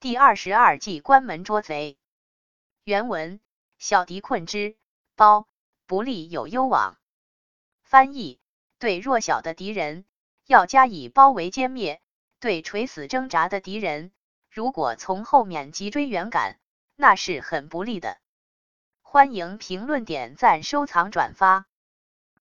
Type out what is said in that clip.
第二十二计关门捉贼。原文小敌困之包不利有攸往。翻译对弱小的敌人要加以包围歼灭对垂死挣扎的敌人如果从后面急追远赶那是很不利的。欢迎评论点赞收藏转发。